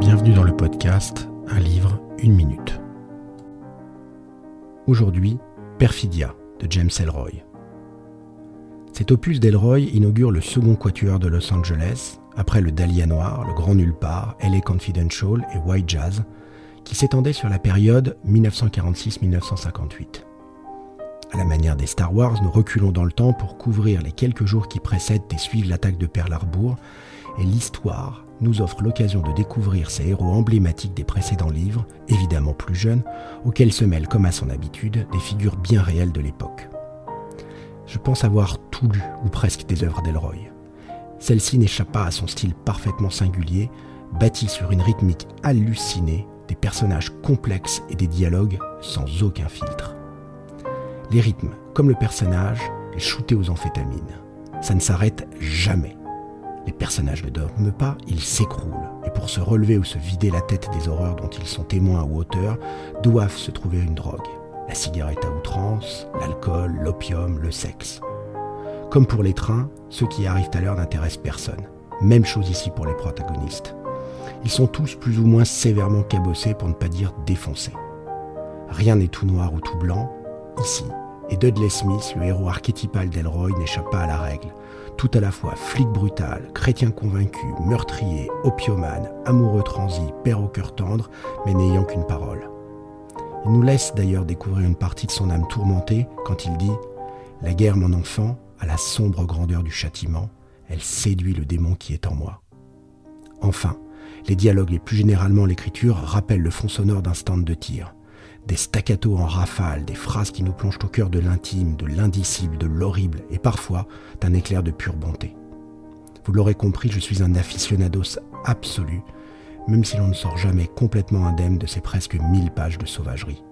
Bienvenue dans le podcast Un livre, une minute. Aujourd'hui, Perfidia de James Elroy. Cet opus d'Elroy inaugure le second quatuor de Los Angeles, après le Dahlia Noir, le Grand Nulle Part, LA Confidential et White Jazz, qui s'étendait sur la période 1946-1958. À la manière des Star Wars, nous reculons dans le temps pour couvrir les quelques jours qui précèdent et suivent l'attaque de Pearl Harbor, et l'histoire nous offre l'occasion de découvrir ces héros emblématiques des précédents livres, évidemment plus jeunes, auxquels se mêlent, comme à son habitude, des figures bien réelles de l'époque. Je pense avoir tout lu, ou presque, des œuvres d'Elroy. Celle-ci n'échappe pas à son style parfaitement singulier, bâti sur une rythmique hallucinée, des personnages complexes et des dialogues sans aucun filtre. Les rythmes, comme le personnage, est shooté aux amphétamines. Ça ne s'arrête jamais. Les personnages ne dorment pas, ils s'écroulent. Et pour se relever ou se vider la tête des horreurs dont ils sont témoins ou auteurs, doivent se trouver une drogue. La cigarette à outrance, l'alcool, l'opium, le sexe. Comme pour les trains, ceux qui arrivent à l'heure n'intéressent personne. Même chose ici pour les protagonistes. Ils sont tous plus ou moins sévèrement cabossés pour ne pas dire défoncés. Rien n'est tout noir ou tout blanc, ici. Et Dudley Smith, le héros archétypal d'Elroy, n'échappe pas à la règle tout à la fois flic brutal, chrétien convaincu, meurtrier, opiomane, amoureux transi, père au cœur tendre, mais n'ayant qu'une parole. Il nous laisse d'ailleurs découvrir une partie de son âme tourmentée quand il dit ⁇ La guerre, mon enfant, a la sombre grandeur du châtiment, elle séduit le démon qui est en moi. Enfin, les dialogues et plus généralement l'écriture rappellent le fond sonore d'un stand de tir des staccatos en rafale, des phrases qui nous plongent au cœur de l'intime, de l'indicible, de l'horrible, et parfois d'un éclair de pure bonté. Vous l'aurez compris, je suis un aficionados absolu, même si l'on ne sort jamais complètement indemne de ces presque mille pages de sauvagerie.